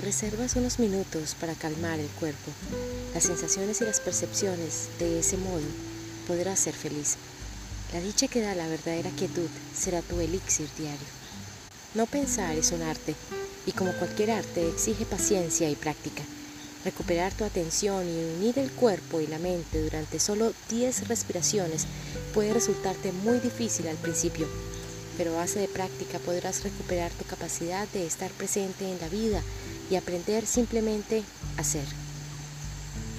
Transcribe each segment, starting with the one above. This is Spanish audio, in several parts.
reservas unos minutos para calmar el cuerpo, las sensaciones y las percepciones, de ese modo podrás ser feliz. La dicha que da la verdadera quietud será tu elixir diario. No pensar es un arte y como cualquier arte exige paciencia y práctica. Recuperar tu atención y unir el cuerpo y la mente durante solo 10 respiraciones puede resultarte muy difícil al principio, pero a base de práctica podrás recuperar tu capacidad de estar presente en la vida y aprender simplemente a ser.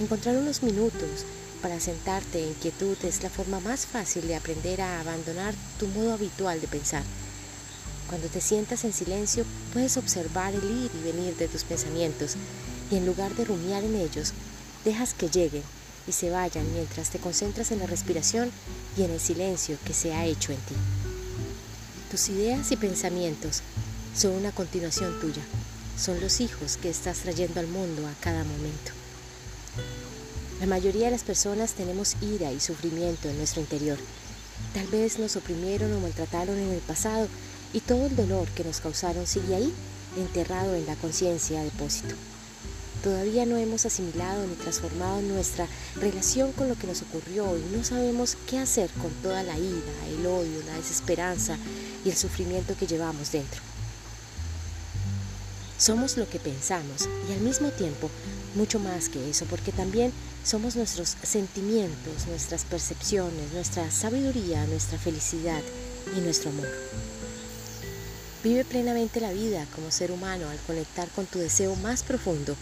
Encontrar unos minutos para sentarte en quietud es la forma más fácil de aprender a abandonar tu modo habitual de pensar. Cuando te sientas en silencio puedes observar el ir y venir de tus pensamientos y en lugar de rumiar en ellos, dejas que lleguen y se vayan mientras te concentras en la respiración y en el silencio que se ha hecho en ti. Tus ideas y pensamientos son una continuación tuya, son los hijos que estás trayendo al mundo a cada momento. La mayoría de las personas tenemos ira y sufrimiento en nuestro interior. Tal vez nos oprimieron o maltrataron en el pasado y todo el dolor que nos causaron sigue ahí, enterrado en la conciencia a depósito. Todavía no hemos asimilado ni transformado nuestra relación con lo que nos ocurrió y no sabemos qué hacer con toda la ira, el odio, la desesperanza y el sufrimiento que llevamos dentro. Somos lo que pensamos y al mismo tiempo mucho más que eso, porque también somos nuestros sentimientos, nuestras percepciones, nuestra sabiduría, nuestra felicidad y nuestro amor. Vive plenamente la vida como ser humano al conectar con tu deseo más profundo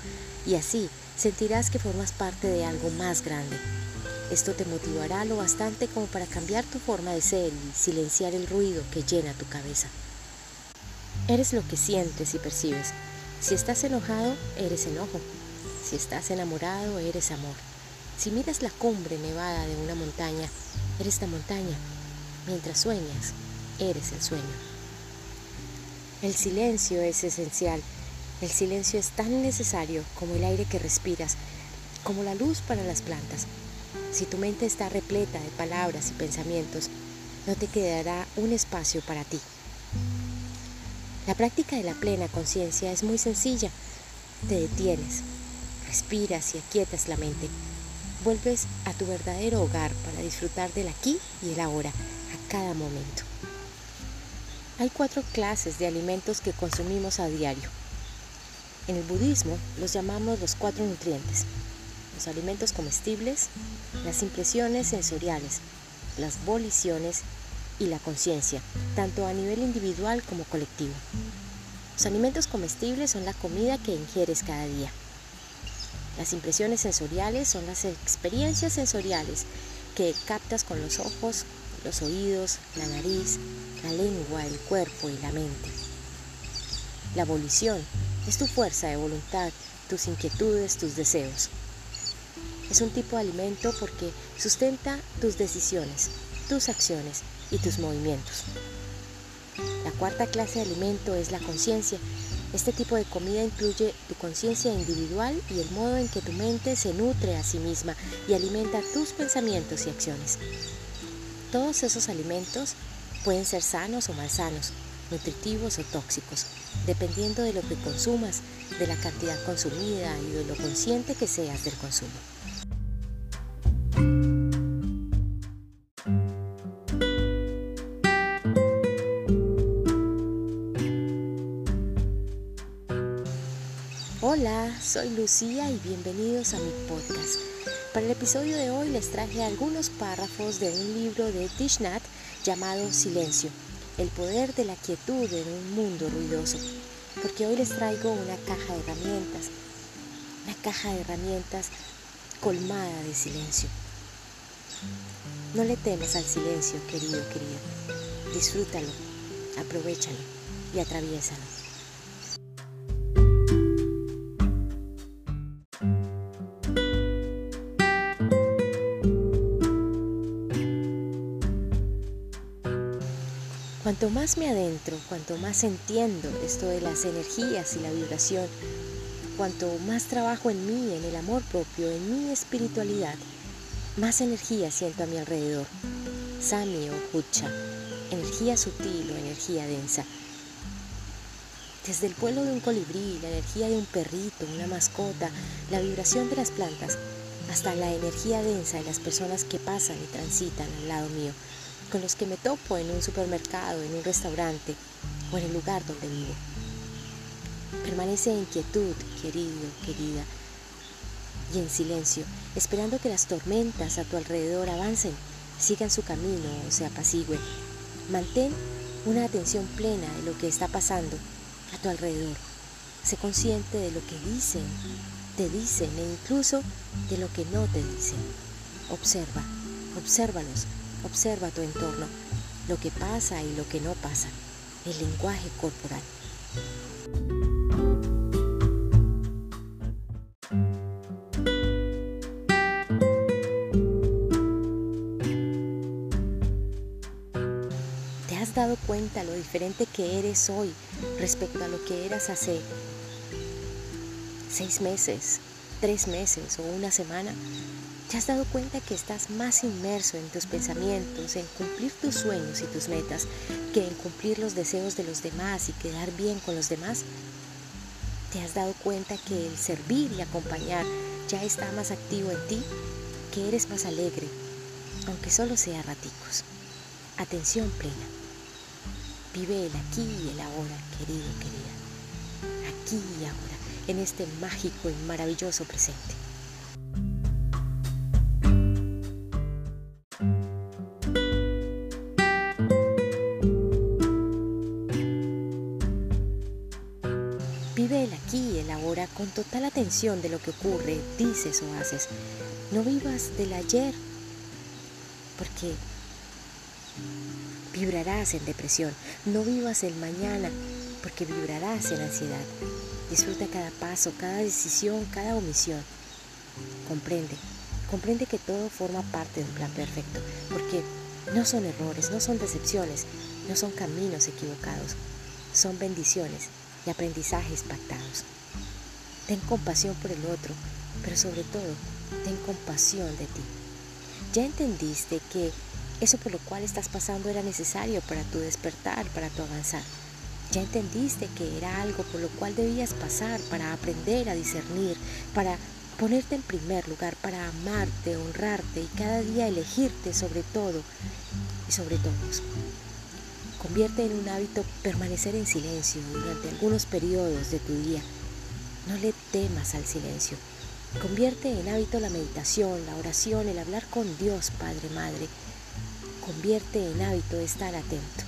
y así sentirás que formas parte de algo más grande. Esto te motivará lo bastante como para cambiar tu forma de ser y silenciar el ruido que llena tu cabeza. Eres lo que sientes y percibes. Si estás enojado, eres enojo. Si estás enamorado, eres amor. Si miras la cumbre nevada de una montaña, eres la montaña. Mientras sueñas, eres el sueño. El silencio es esencial. El silencio es tan necesario como el aire que respiras, como la luz para las plantas. Si tu mente está repleta de palabras y pensamientos, no te quedará un espacio para ti. La práctica de la plena conciencia es muy sencilla. Te detienes, respiras y aquietas la mente. Vuelves a tu verdadero hogar para disfrutar del aquí y el ahora, a cada momento. Hay cuatro clases de alimentos que consumimos a diario. En el budismo los llamamos los cuatro nutrientes. Los alimentos comestibles, las impresiones sensoriales, las voliciones y la conciencia, tanto a nivel individual como colectivo. Los alimentos comestibles son la comida que ingieres cada día. Las impresiones sensoriales son las experiencias sensoriales que captas con los ojos, los oídos, la nariz, la lengua, el cuerpo y la mente. La volición es tu fuerza de voluntad, tus inquietudes, tus deseos. Es un tipo de alimento porque sustenta tus decisiones, tus acciones y tus movimientos. La cuarta clase de alimento es la conciencia. Este tipo de comida incluye tu conciencia individual y el modo en que tu mente se nutre a sí misma y alimenta tus pensamientos y acciones. Todos esos alimentos pueden ser sanos o malsanos, nutritivos o tóxicos, dependiendo de lo que consumas, de la cantidad consumida y de lo consciente que seas del consumo. Hola, soy Lucía y bienvenidos a mi podcast. Para el episodio de hoy les traje algunos párrafos de un libro de Thich llamado Silencio, el poder de la quietud en un mundo ruidoso, porque hoy les traigo una caja de herramientas, una caja de herramientas colmada de silencio. No le temas al silencio, querido, querida. Disfrútalo, aprovechalo y atraviésalo. Cuanto más me adentro, cuanto más entiendo esto de las energías y la vibración, cuanto más trabajo en mí, en el amor propio, en mi espiritualidad, más energía siento a mi alrededor. Sami o Hucha, energía sutil o energía densa. Desde el vuelo de un colibrí, la energía de un perrito, una mascota, la vibración de las plantas, hasta la energía densa de las personas que pasan y transitan al lado mío, con los que me topo en un supermercado, en un restaurante o en el lugar donde vivo. Permanece en quietud, querido, querida, y en silencio, esperando que las tormentas a tu alrededor avancen, sigan su camino o se apacigüen. Mantén una atención plena de lo que está pasando a tu alrededor. Sé consciente de lo que dicen, te dicen e incluso de lo que no te dicen. Observa, obsérvalos, observa tu entorno, lo que pasa y lo que no pasa, el lenguaje corporal. ¿Te has dado cuenta lo diferente que eres hoy respecto a lo que eras hace seis meses, tres meses o una semana, ¿te has dado cuenta que estás más inmerso en tus pensamientos, en cumplir tus sueños y tus metas, que en cumplir los deseos de los demás y quedar bien con los demás? ¿Te has dado cuenta que el servir y acompañar ya está más activo en ti, que eres más alegre, aunque solo sea raticos? Atención plena. Vive el aquí y el ahora, querido, querida. Aquí y ahora en este mágico y maravilloso presente. Total atención de lo que ocurre, dices o haces. No vivas del ayer, porque vibrarás en depresión. No vivas el mañana, porque vibrarás en ansiedad. Disfruta cada paso, cada decisión, cada omisión. Comprende, comprende que todo forma parte de un plan perfecto, porque no son errores, no son decepciones, no son caminos equivocados, son bendiciones y aprendizajes pactados. Ten compasión por el otro, pero sobre todo, ten compasión de ti. Ya entendiste que eso por lo cual estás pasando era necesario para tu despertar, para tu avanzar. Ya entendiste que era algo por lo cual debías pasar para aprender a discernir, para ponerte en primer lugar, para amarte, honrarte y cada día elegirte sobre todo y sobre todos. Convierte en un hábito permanecer en silencio durante algunos periodos de tu día. No le temas al silencio. Convierte en hábito la meditación, la oración, el hablar con Dios, Padre, Madre. Convierte en hábito estar atento.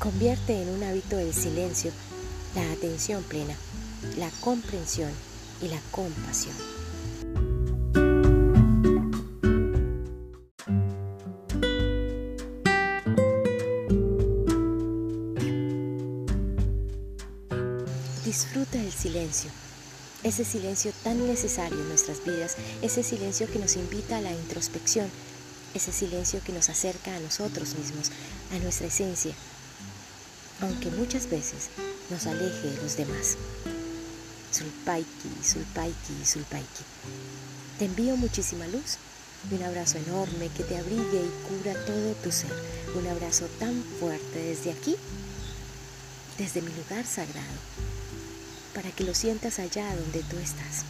Convierte en un hábito el silencio, la atención plena, la comprensión y la compasión. Disfruta del silencio, ese silencio tan necesario en nuestras vidas, ese silencio que nos invita a la introspección, ese silencio que nos acerca a nosotros mismos, a nuestra esencia, aunque muchas veces nos aleje de los demás. Sulpaiki, Sulpaiki, Sulpaiki. Te envío muchísima luz y un abrazo enorme que te abrigue y cura todo tu ser. Un abrazo tan fuerte desde aquí, desde mi lugar sagrado, para que lo sientas allá donde tú estás.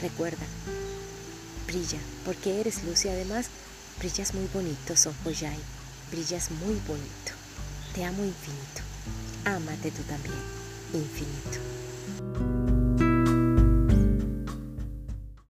Recuerda, brilla, porque eres luz y además brillas muy bonito, Sohoyai. Brillas muy bonito. Te amo infinito. Ámate tú también, infinito.